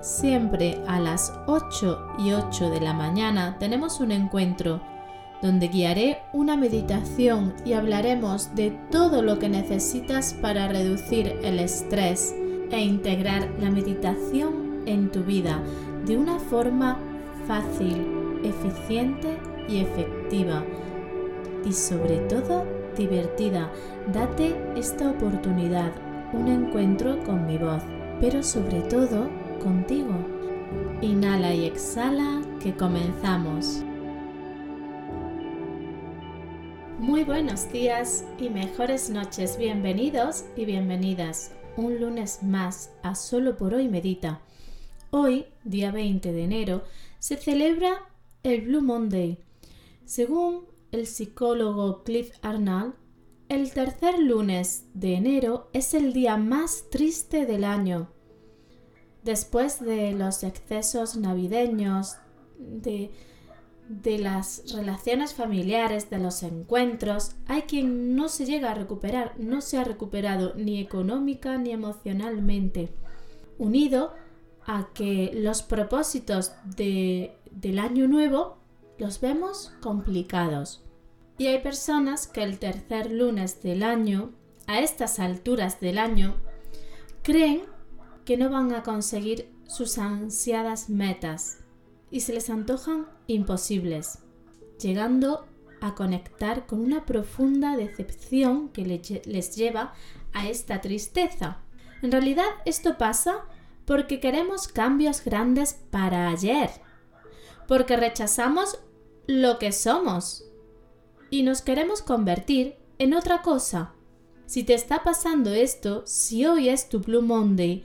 siempre a las 8 y 8 de la mañana, tenemos un encuentro donde guiaré una meditación y hablaremos de todo lo que necesitas para reducir el estrés e integrar la meditación en tu vida de una forma fácil, eficiente y efectiva y sobre todo divertida. Date esta oportunidad, un encuentro con mi voz, pero sobre todo contigo. Inhala y exhala que comenzamos. Muy buenos días y mejores noches, bienvenidos y bienvenidas. Un lunes más a Solo por hoy Medita. Hoy, día 20 de enero, se celebra el Blue Monday. Según el psicólogo Cliff Arnold, el tercer lunes de enero es el día más triste del año. Después de los excesos navideños, de, de las relaciones familiares, de los encuentros, hay quien no se llega a recuperar, no se ha recuperado ni económica ni emocionalmente, unido a que los propósitos de, del año nuevo los vemos complicados. Y hay personas que el tercer lunes del año, a estas alturas del año, creen que no van a conseguir sus ansiadas metas y se les antojan imposibles, llegando a conectar con una profunda decepción que les lleva a esta tristeza. En realidad esto pasa porque queremos cambios grandes para ayer, porque rechazamos lo que somos y nos queremos convertir en otra cosa. Si te está pasando esto, si hoy es tu Blue Monday,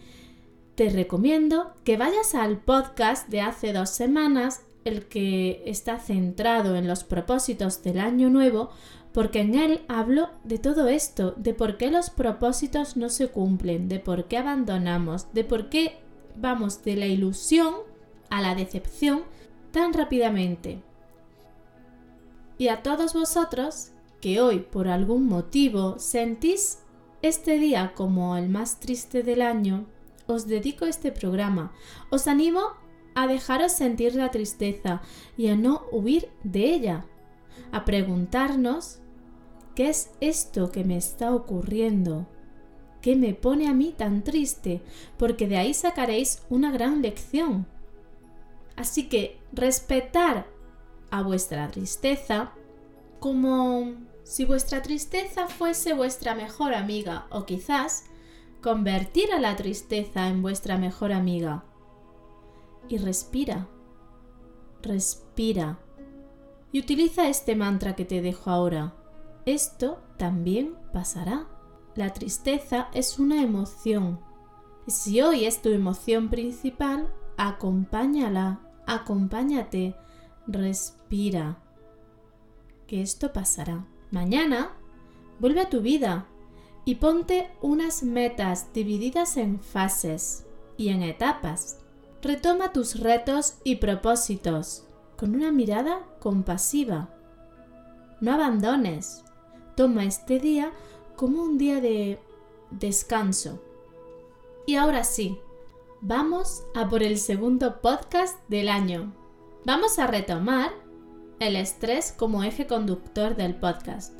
te recomiendo que vayas al podcast de hace dos semanas, el que está centrado en los propósitos del año nuevo, porque en él hablo de todo esto, de por qué los propósitos no se cumplen, de por qué abandonamos, de por qué vamos de la ilusión a la decepción tan rápidamente. Y a todos vosotros que hoy por algún motivo sentís este día como el más triste del año, os dedico este programa. Os animo a dejaros sentir la tristeza y a no huir de ella, a preguntarnos ¿qué es esto que me está ocurriendo? ¿Qué me pone a mí tan triste? Porque de ahí sacaréis una gran lección. Así que respetar a vuestra tristeza como si vuestra tristeza fuese vuestra mejor amiga o quizás convertir a la tristeza en vuestra mejor amiga. Y respira, respira. Y utiliza este mantra que te dejo ahora. Esto también pasará. La tristeza es una emoción. Si hoy es tu emoción principal, acompáñala, acompáñate, respira. Que esto pasará. Mañana vuelve a tu vida, y ponte unas metas divididas en fases y en etapas. Retoma tus retos y propósitos con una mirada compasiva. No abandones. Toma este día como un día de descanso. Y ahora sí, vamos a por el segundo podcast del año. Vamos a retomar el estrés como eje conductor del podcast.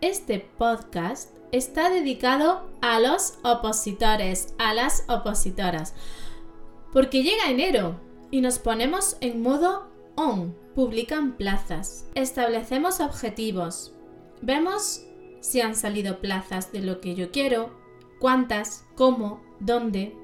Este podcast está dedicado a los opositores, a las opositoras. Porque llega enero y nos ponemos en modo on, publican plazas, establecemos objetivos, vemos si han salido plazas de lo que yo quiero, cuántas, cómo, dónde.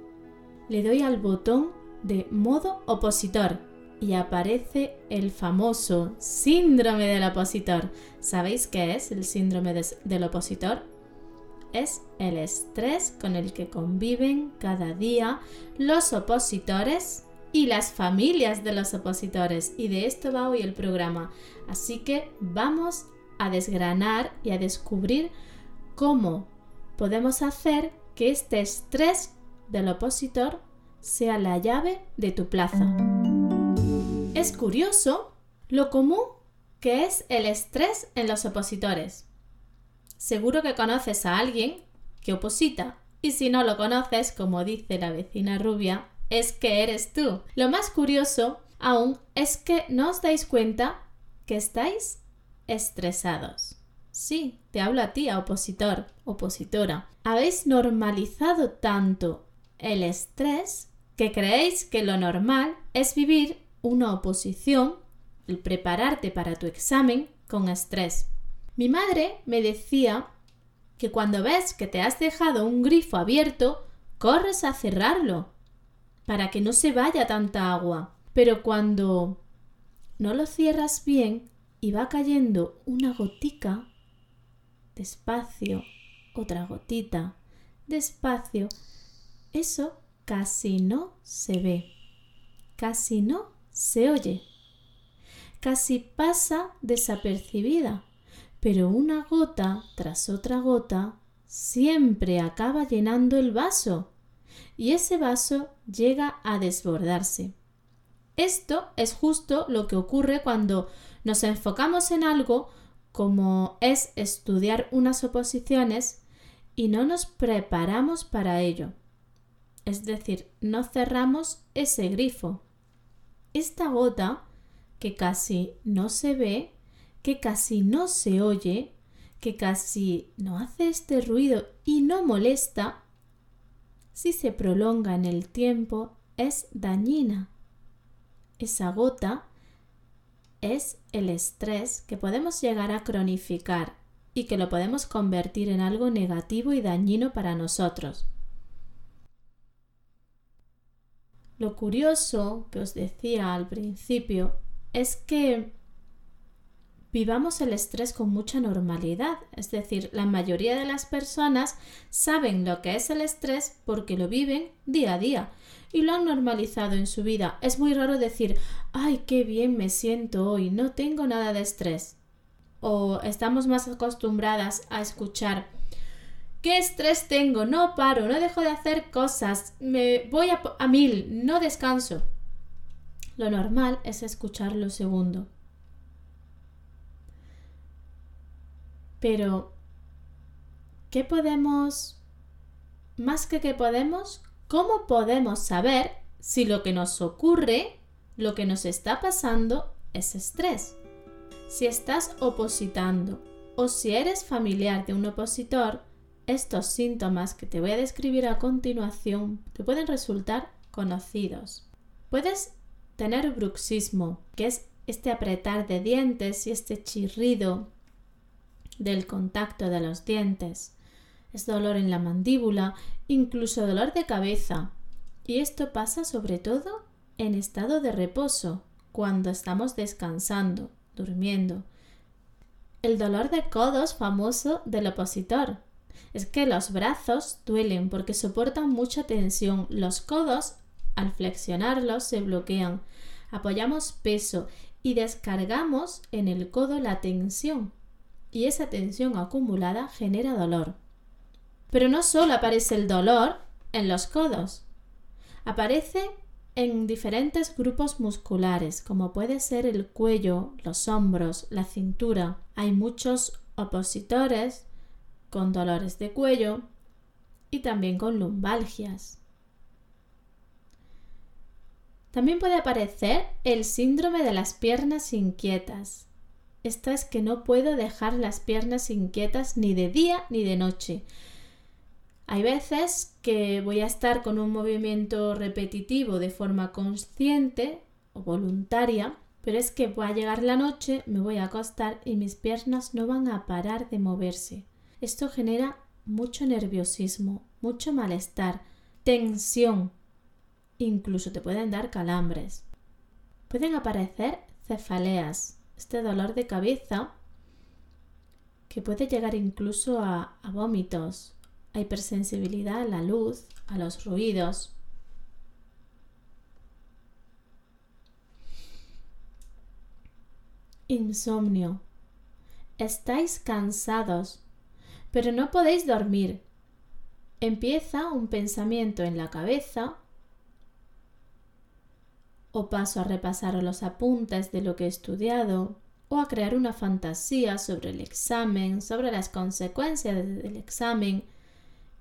Le doy al botón de modo opositor y aparece el famoso síndrome del opositor. ¿Sabéis qué es el síndrome del opositor? Es el estrés con el que conviven cada día los opositores y las familias de los opositores. Y de esto va hoy el programa. Así que vamos a desgranar y a descubrir cómo podemos hacer que este estrés del opositor sea la llave de tu plaza. Es curioso lo común que es el estrés en los opositores. Seguro que conoces a alguien que oposita y si no lo conoces, como dice la vecina rubia, es que eres tú. Lo más curioso aún es que no os dais cuenta que estáis estresados. Sí, te hablo a ti, a opositor, opositora. Habéis normalizado tanto el estrés que creéis que lo normal es vivir una oposición, el prepararte para tu examen con estrés. Mi madre me decía que cuando ves que te has dejado un grifo abierto, corres a cerrarlo para que no se vaya tanta agua. Pero cuando no lo cierras bien y va cayendo una gotica, despacio, otra gotita, despacio, eso casi no se ve, casi no se oye, casi pasa desapercibida, pero una gota tras otra gota siempre acaba llenando el vaso y ese vaso llega a desbordarse. Esto es justo lo que ocurre cuando nos enfocamos en algo como es estudiar unas oposiciones y no nos preparamos para ello. Es decir, no cerramos ese grifo. Esta gota, que casi no se ve, que casi no se oye, que casi no hace este ruido y no molesta, si se prolonga en el tiempo, es dañina. Esa gota es el estrés que podemos llegar a cronificar y que lo podemos convertir en algo negativo y dañino para nosotros. Lo curioso que os decía al principio es que vivamos el estrés con mucha normalidad. Es decir, la mayoría de las personas saben lo que es el estrés porque lo viven día a día y lo han normalizado en su vida. Es muy raro decir, ay, qué bien me siento hoy, no tengo nada de estrés. O estamos más acostumbradas a escuchar, ¿qué estrés tengo? No paro, no dejo de hacer cosas, me voy a, mil, no descanso. Lo normal es escuchar lo segundo. Pero, ¿qué podemos, más que qué podemos, cómo podemos saber si lo que nos ocurre, lo que nos está pasando, es estrés? Si estás opositando o si eres familiar de un opositor, estos síntomas que te voy a describir a continuación te pueden resultar conocidos. Puedes tener bruxismo, que es este apretar de dientes y este chirrido del contacto de los dientes. Es dolor en la mandíbula, incluso dolor de cabeza. Y esto pasa sobre todo en estado de reposo, cuando estamos descansando, durmiendo. El dolor de codos famoso del opositor. Es que los brazos duelen porque soportan mucha tensión. Los codos, al flexionarlos, se bloquean. Apoyamos peso y descargamos en el codo la tensión y esa tensión acumulada genera dolor. Pero no solo aparece el dolor en los codos, aparece en diferentes grupos musculares, como puede ser el cuello, los hombros, la cintura. Hay muchos opositores con dolores de cuello y también con lumbalgias. También puede aparecer el síndrome de las piernas inquietas, esta es que no puedo dejar las piernas inquietas ni de día ni de noche. Hay veces que voy a estar con un movimiento repetitivo de forma consciente o voluntaria, pero es que va a llegar la noche, me voy a acostar y mis piernas no van a parar de moverse. Esto genera mucho nerviosismo, mucho malestar, tensión. Incluso te pueden dar calambres. Pueden aparecer cefaleas, este dolor de cabeza que puede llegar incluso a, vómitos, a hipersensibilidad a la luz, a los ruidos. Insomnio. Estáis cansados, pero no podéis dormir. Empieza un pensamiento en la cabeza o paso a repasar los apuntes de lo que he estudiado o a crear una fantasía sobre el examen, sobre las consecuencias del examen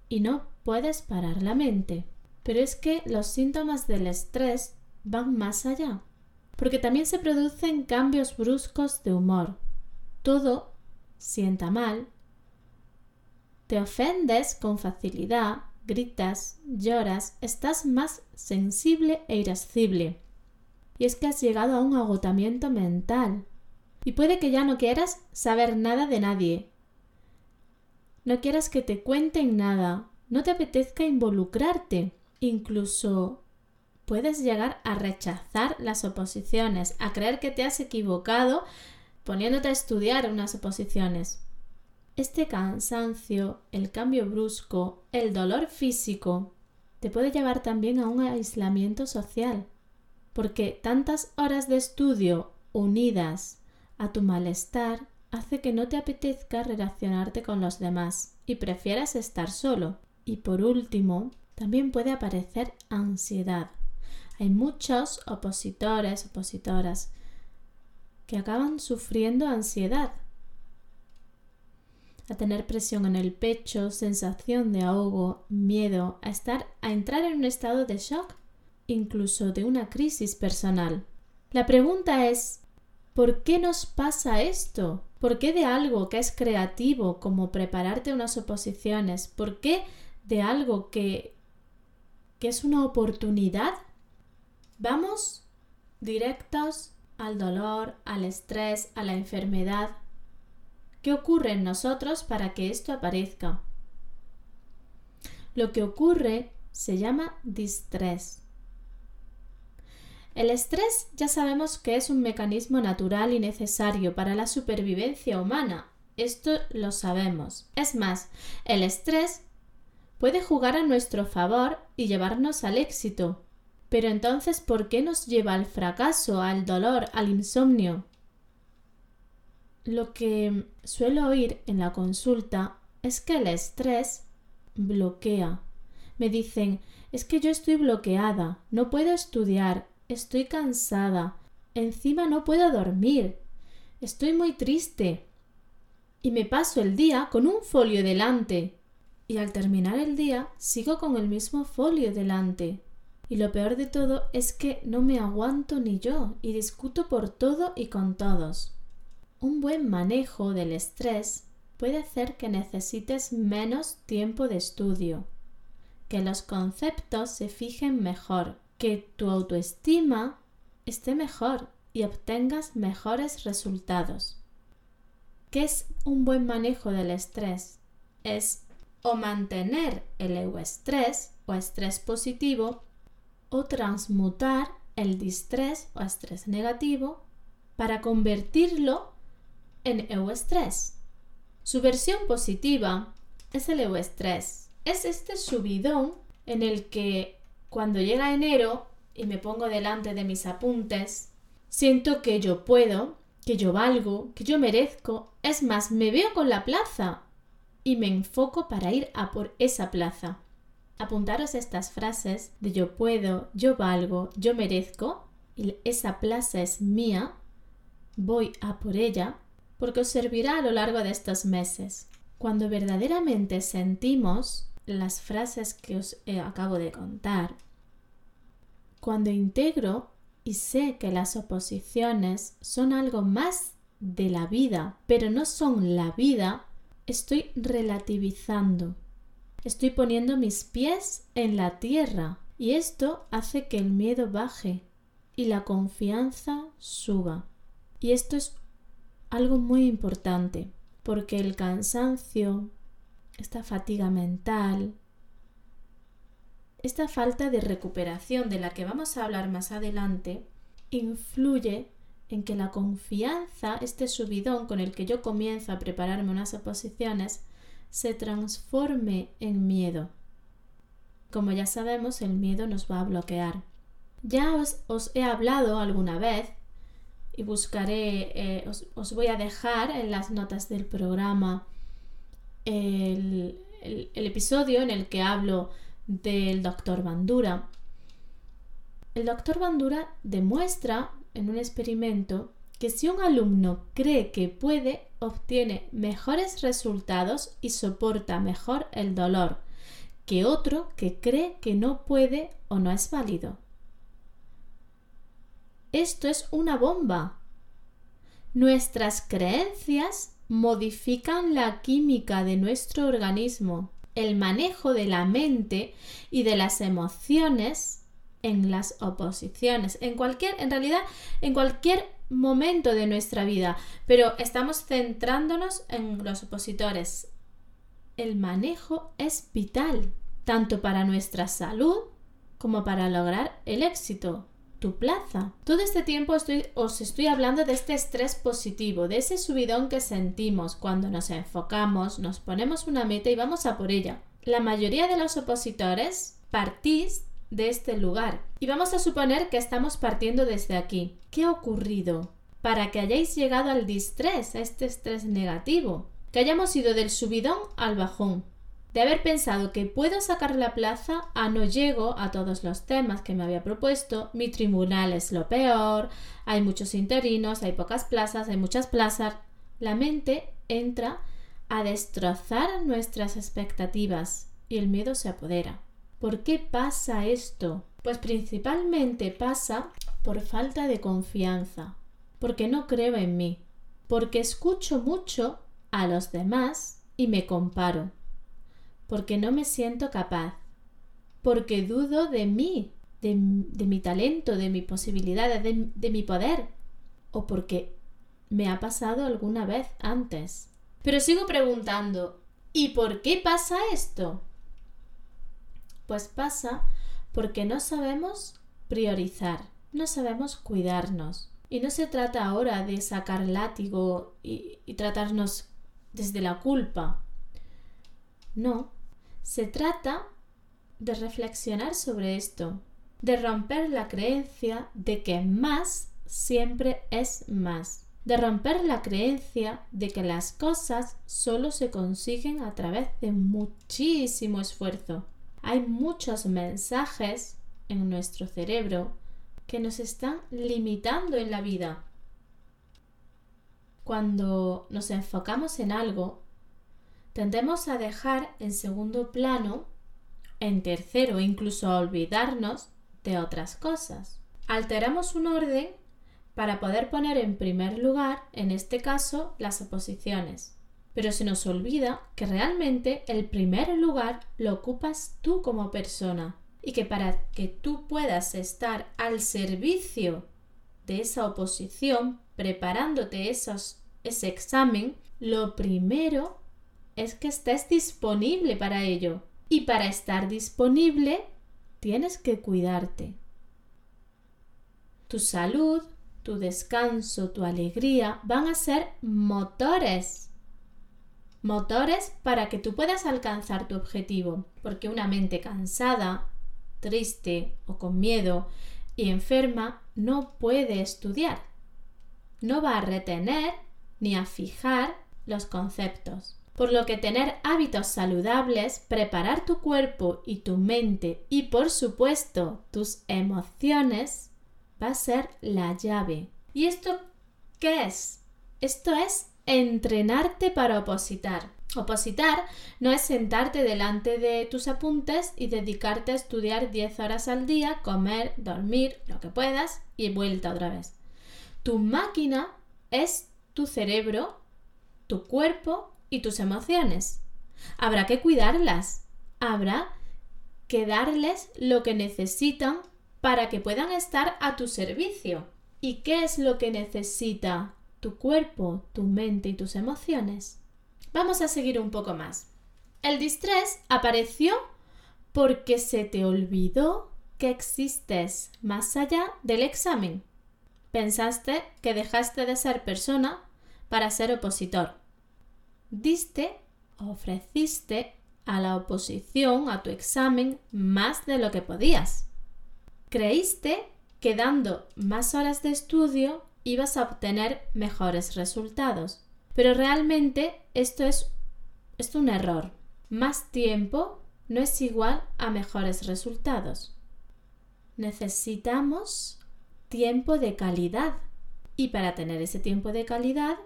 y no puedes parar la mente. Pero es que los síntomas del estrés van más allá, porque también se producen cambios bruscos de humor. Todo sienta mal, te ofendes con facilidad, gritas, lloras, estás más sensible e irascible. Y es que has llegado a un agotamiento mental. Y puede que ya no quieras saber nada de nadie. No quieras que te cuenten nada. No te apetezca involucrarte. Incluso puedes llegar a rechazar las oposiciones, a creer que te has equivocado poniéndote a estudiar unas oposiciones. Este cansancio, el cambio brusco, el dolor físico, te puede llevar también a un aislamiento social, porque tantas horas de estudio unidas a tu malestar hace que no te apetezca relacionarte con los demás y prefieras estar solo. Y por último, también puede aparecer ansiedad. Hay muchos opositores, opositoras, que acaban sufriendo ansiedad. A tener presión en el pecho, sensación de ahogo, miedo, a estar a entrar en un estado de shock, incluso de una crisis personal. La pregunta es ¿por qué nos pasa esto? ¿Por qué de algo que es creativo como prepararte unas oposiciones? ¿Por qué de algo que que es una oportunidad, vamos directos al dolor, al estrés, a la enfermedad. ¿Qué ocurre en nosotros para que esto aparezca? Lo que ocurre se llama distrés. El estrés ya sabemos que es un mecanismo natural y necesario para la supervivencia humana. Esto lo sabemos. Es más, el estrés puede jugar a nuestro favor y llevarnos al éxito. Pero entonces, ¿por qué nos lleva al fracaso, al dolor, al insomnio? Lo que suelo oír en la consulta es que el estrés bloquea. Me dicen, es que yo estoy bloqueada, no puedo estudiar, estoy cansada, encima no puedo dormir, estoy muy triste. Y me paso el día con un folio delante, y al terminar el día sigo con el mismo folio delante. Y lo peor de todo es que no me aguanto ni yo y discuto por todo y con todos. Un buen manejo del estrés puede hacer que necesites menos tiempo de estudio, que los conceptos se fijen mejor, que tu autoestima esté mejor y obtengas mejores resultados. ¿Qué es un buen manejo del estrés? Es o mantener el euestrés o estrés positivo o transmutar el distrés o estrés negativo para convertirlo en euestrés. Su versión positiva es el euestrés. Es este subidón en el que cuando llega enero y me pongo delante de mis apuntes, siento que yo puedo, que yo valgo, que yo merezco. Es más, me veo con la plaza y me enfoco para ir a por esa plaza. Apuntaros estas frases de yo puedo, yo valgo, yo merezco y esa plaza es mía, voy a por ella, porque os servirá a lo largo de estos meses. Cuando verdaderamente sentimos las frases que os acabo de contar, cuando integro y sé que las oposiciones son algo más de la vida, pero no son la vida, estoy relativizando. Estoy poniendo mis pies en la tierra y esto hace que el miedo baje y la confianza suba. Y esto es algo muy importante porque el cansancio, esta fatiga mental, esta falta de recuperación de la que vamos a hablar más adelante, influye en que la confianza, este subidón con el que yo comienzo a prepararme unas oposiciones, se transforme en miedo. Como ya sabemos, el miedo nos va a bloquear. Ya os, he hablado alguna vez y buscaré, eh, os, voy a dejar en las notas del programa el, episodio en el que hablo del doctor Bandura. El doctor Bandura demuestra en un experimento que si un alumno cree que puede, obtiene mejores resultados y soporta mejor el dolor que otro que cree que no puede o no es válido. Esto es una bomba. Nuestras creencias modifican la química de nuestro organismo, el manejo de la mente y de las emociones en las oposiciones, en cualquier, en realidad, en cualquier momento de nuestra vida, pero estamos centrándonos en los opositores. El manejo es vital, tanto para nuestra salud como para lograr el éxito, tu plaza. Todo este tiempo os estoy hablando de este estrés positivo, de ese subidón que sentimos cuando nos enfocamos, nos ponemos una meta y vamos a por ella. La mayoría de los opositores partís de este lugar. Y vamos a suponer que estamos partiendo desde aquí. ¿Qué ha ocurrido? Para que hayáis llegado al distrés, a este estrés negativo. Que hayamos ido del subidón al bajón. De haber pensado que puedo sacar la plaza a no llego a todos los temas que me había propuesto, mi tribunal es lo peor, hay muchos interinos, hay pocas plazas, hay muchas plazas. La mente entra a destrozar nuestras expectativas y el miedo se apodera. ¿Por qué pasa esto? Pues principalmente pasa por falta de confianza, porque no creo en mí, porque escucho mucho a los demás y me comparo, porque no me siento capaz, porque dudo de mí, de, mi talento, de mi posibilidad, de, de mi poder, o porque me ha pasado alguna vez antes. Pero sigo preguntando, ¿y por qué pasa esto? Pues pasa porque no sabemos priorizar, no sabemos cuidarnos. Y no se trata ahora de sacar látigo y, tratarnos desde la culpa. No, se trata de reflexionar sobre esto, de romper la creencia de que más siempre es más, de romper la creencia de que las cosas solo se consiguen a través de muchísimo esfuerzo. Hay muchos mensajes en nuestro cerebro que nos están limitando en la vida. Cuando nos enfocamos en algo, tendemos a dejar en segundo plano, en tercero incluso a olvidarnos de otras cosas. Alteramos un orden para poder poner en primer lugar, en este caso, las oposiciones pero se nos olvida que realmente el primer lugar lo ocupas tú como persona y que para que tú puedas estar al servicio de esa oposición, preparándote esos, ese examen, lo primero es que estés disponible para ello. Y para estar disponible, tienes que cuidarte. Tu salud, tu descanso, tu alegría van a ser motores Motores para que tú puedas alcanzar tu objetivo, porque una mente cansada, triste o con miedo y enferma no puede estudiar. No va a retener ni a fijar los conceptos. Por lo que tener hábitos saludables, preparar tu cuerpo y tu mente y por supuesto tus emociones va a ser la llave. ¿Y esto qué es? Esto es entrenarte para opositar. Opositar no es sentarte delante de tus apuntes y dedicarte a estudiar 10 horas al día, comer, dormir, lo que puedas y vuelta otra vez. Tu máquina es tu cerebro, tu cuerpo y tus emociones. Habrá que cuidarlas. Habrá que darles lo que necesitan para que puedan estar a tu servicio. ¿Y qué es lo que necesita tu cuerpo, tu mente y tus emociones. Vamos a seguir un poco más. El distrés apareció porque se te olvidó que existes más allá del examen. Pensaste que dejaste de ser persona para ser opositor. Diste, ofreciste a la oposición, a tu examen, más de lo que podías. Creíste que dando más horas de estudio y vas a obtener mejores resultados. Pero realmente esto es, es un error. Más tiempo no es igual a mejores resultados. Necesitamos tiempo de calidad. Y para tener ese tiempo de calidad,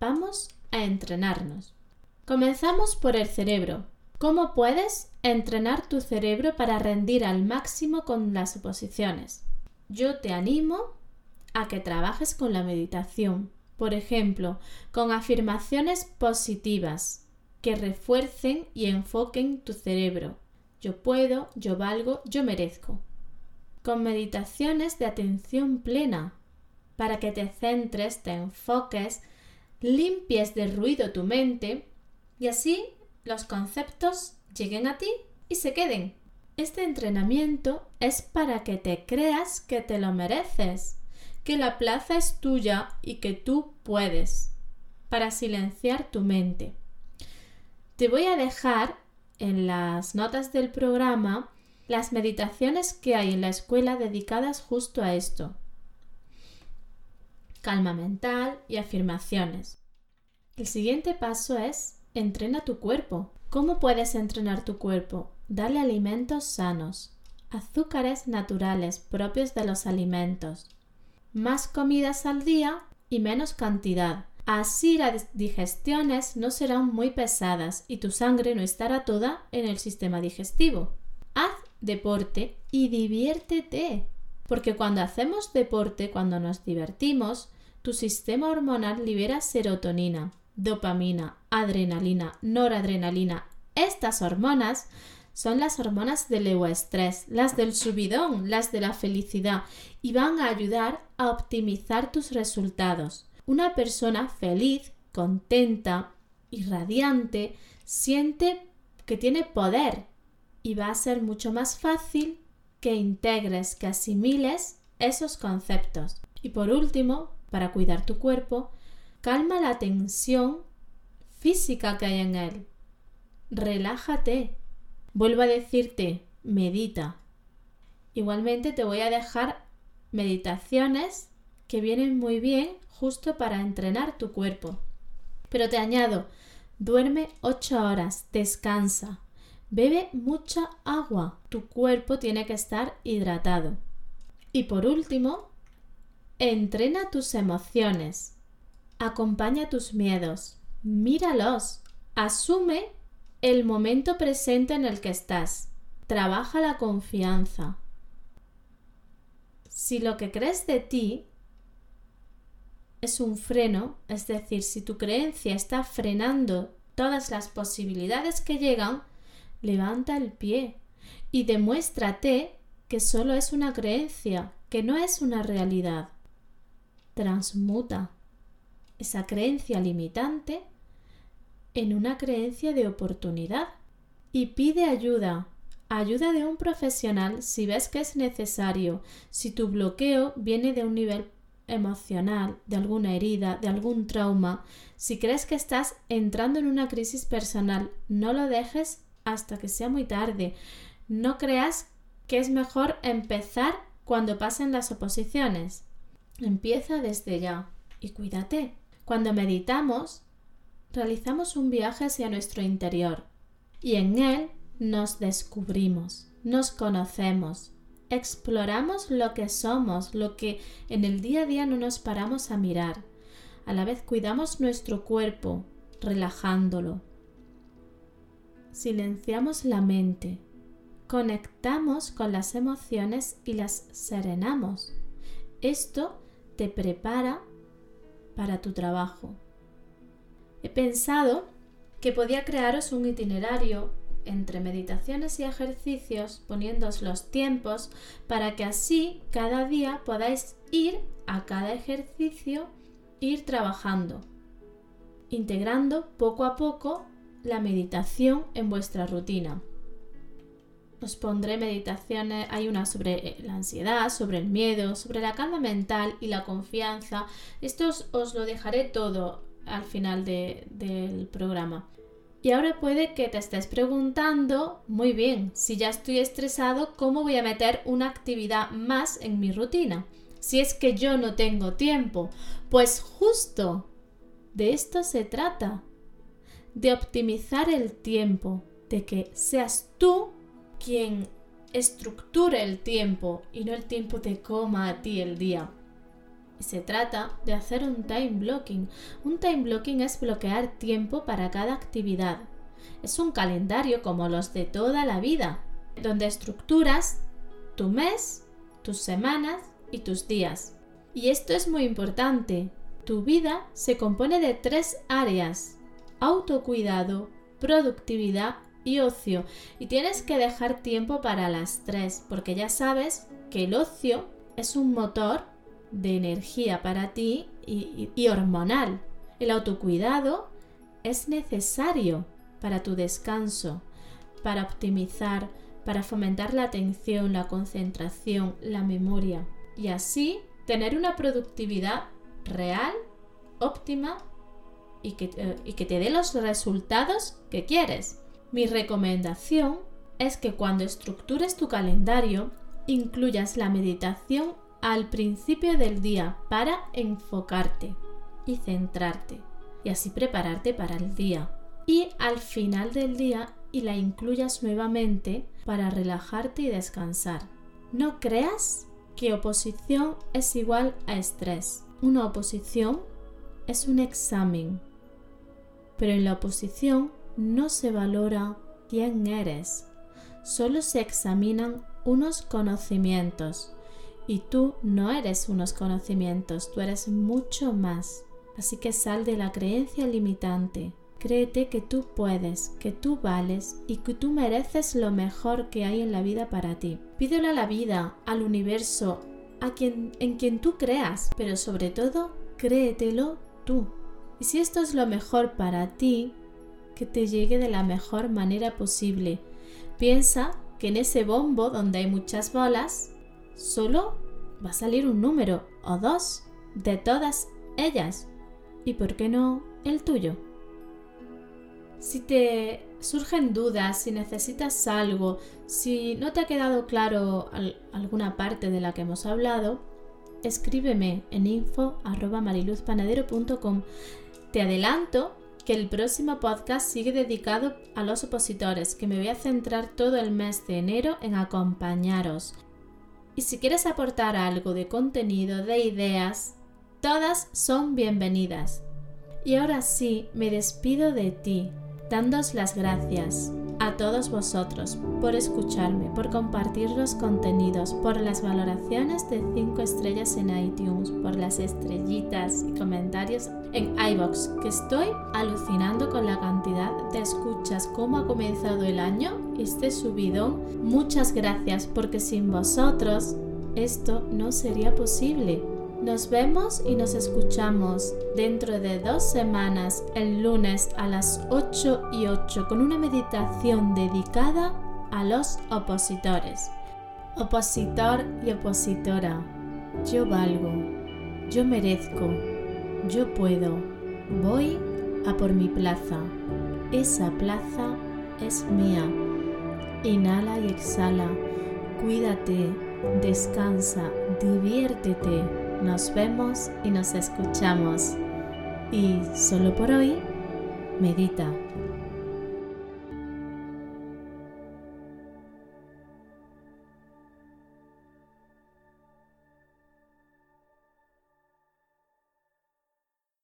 vamos a entrenarnos. Comenzamos por el cerebro. ¿Cómo puedes entrenar tu cerebro para rendir al máximo con las oposiciones? Yo te animo a que trabajes con la meditación, por ejemplo, con afirmaciones positivas que refuercen y enfoquen tu cerebro. Yo puedo, yo valgo, yo merezco. Con meditaciones de atención plena, para que te centres, te enfoques, limpies de ruido tu mente y así los conceptos lleguen a ti y se queden. Este entrenamiento es para que te creas que te lo mereces, que la plaza es tuya y que tú puedes, para silenciar tu mente. Te voy a dejar en las notas del programa las meditaciones que hay en la escuela dedicadas justo a esto. Calma mental y afirmaciones. El siguiente paso es Entrena tu cuerpo. ¿Cómo puedes entrenar tu cuerpo? Dale alimentos sanos, azúcares naturales propios de los alimentos, más comidas al día y menos cantidad. Así las digestiones no serán muy pesadas y tu sangre no estará toda en el sistema digestivo. Haz deporte y diviértete. Porque cuando hacemos deporte, cuando nos divertimos, tu sistema hormonal libera serotonina, dopamina, adrenalina, noradrenalina. Estas hormonas son las hormonas del euestrés, las del subidón, las de la felicidad y van a ayudar a optimizar tus resultados. Una persona feliz, contenta y radiante siente que tiene poder y va a ser mucho más fácil que integres, que asimiles esos conceptos. Y por último, para cuidar tu cuerpo, Calma la tensión física que hay en él. Relájate. Vuelvo a decirte, medita. Igualmente te voy a dejar meditaciones que vienen muy bien justo para entrenar tu cuerpo. Pero te añado, duerme 8 horas, descansa, bebe mucha agua, tu cuerpo tiene que estar hidratado. Y por último, entrena tus emociones. Acompaña tus miedos, míralos, asume el momento presente en el que estás, trabaja la confianza. Si lo que crees de ti es un freno, es decir, si tu creencia está frenando todas las posibilidades que llegan, levanta el pie y demuéstrate que solo es una creencia, que no es una realidad. Transmuta esa creencia limitante en una creencia de oportunidad y pide ayuda, ayuda de un profesional si ves que es necesario, si tu bloqueo viene de un nivel emocional, de alguna herida, de algún trauma, si crees que estás entrando en una crisis personal, no lo dejes hasta que sea muy tarde. No creas que es mejor empezar cuando pasen las oposiciones. Empieza desde ya y cuídate. Cuando meditamos, realizamos un viaje hacia nuestro interior y en él nos descubrimos, nos conocemos, exploramos lo que somos, lo que en el día a día no nos paramos a mirar. A la vez cuidamos nuestro cuerpo, relajándolo. Silenciamos la mente, conectamos con las emociones y las serenamos. Esto te prepara para tu trabajo. He pensado que podía crearos un itinerario entre meditaciones y ejercicios poniéndoos los tiempos para que así cada día podáis ir a cada ejercicio, ir trabajando, integrando poco a poco la meditación en vuestra rutina. Os pondré meditaciones, hay una sobre eh, la ansiedad, sobre el miedo, sobre la calma mental y la confianza. Esto os, lo dejaré todo al final del programa. Y ahora puede que te estés preguntando, muy bien, si ya estoy estresado, ¿cómo voy a meter una actividad más en mi rutina? si es que yo no tengo tiempo? Pues justo de esto se trata, de optimizar el tiempo, de que seas tú quien estructure el tiempo y no el tiempo te coma a ti el día. Se trata de hacer un time blocking. Un time blocking es bloquear tiempo para cada actividad. Es un calendario como los de toda la vida, donde estructuras tu mes, tus semanas y tus días. Y esto es muy importante. Tu vida se compone de tres áreas. Autocuidado, productividad y ocio. Y tienes que dejar tiempo para las tres, porque ya sabes que el ocio es un motor de energía para ti y, hormonal. El autocuidado es necesario para tu descanso, para optimizar, para fomentar la atención, la concentración, la memoria y así tener una productividad real, óptima y que, eh, y que te dé los resultados que quieres. Mi recomendación es que cuando estructures tu calendario incluyas la meditación al principio del día para enfocarte y centrarte y así prepararte para el día. Y al final del día y la incluyas nuevamente para relajarte y descansar. No creas que oposición es igual a estrés. Una oposición es un examen, pero en la oposición no se valora quién eres, solo se examinan unos conocimientos y tú no eres unos conocimientos, tú eres mucho más. Así que sal de la creencia limitante. Créete que tú puedes, que tú vales y que tú mereces lo mejor que hay en la vida para ti. Pídele a la vida, al universo, a quien en quien tú creas, pero sobre todo créetelo tú. Y si esto es lo mejor para ti, que te llegue de la mejor manera posible. Piensa que en ese bombo donde hay muchas bolas, solo va a salir un número o dos de todas ellas. ¿Y por qué no el tuyo? Si te surgen dudas, si necesitas algo, si no te ha quedado claro alguna parte de la que hemos hablado, escríbeme en info.mariluzpanadero.com. Te adelanto que el próximo podcast sigue dedicado a los opositores, que me voy a centrar todo el mes de enero en acompañaros. Y si quieres aportar algo de contenido, de ideas, todas son bienvenidas. Y ahora sí, me despido de ti, dándos las gracias a todos vosotros por escucharme, por compartir los contenidos, por las valoraciones de 5 estrellas en iTunes, por las estrellitas y comentarios en iBox, que estoy alucinando con la cantidad de escuchas, cómo ha comenzado el año, este subidón. Muchas gracias porque sin vosotros esto no sería posible. Nos vemos y nos escuchamos dentro de dos semanas, el lunes a las 8 y 8, con una meditación dedicada a los opositores. Opositor y opositora, yo valgo, yo merezco, yo puedo, voy a por mi plaza. Esa plaza es mía. Inhala y exhala, cuídate, descansa, diviértete nos vemos y nos escuchamos. Y solo por hoy, medita.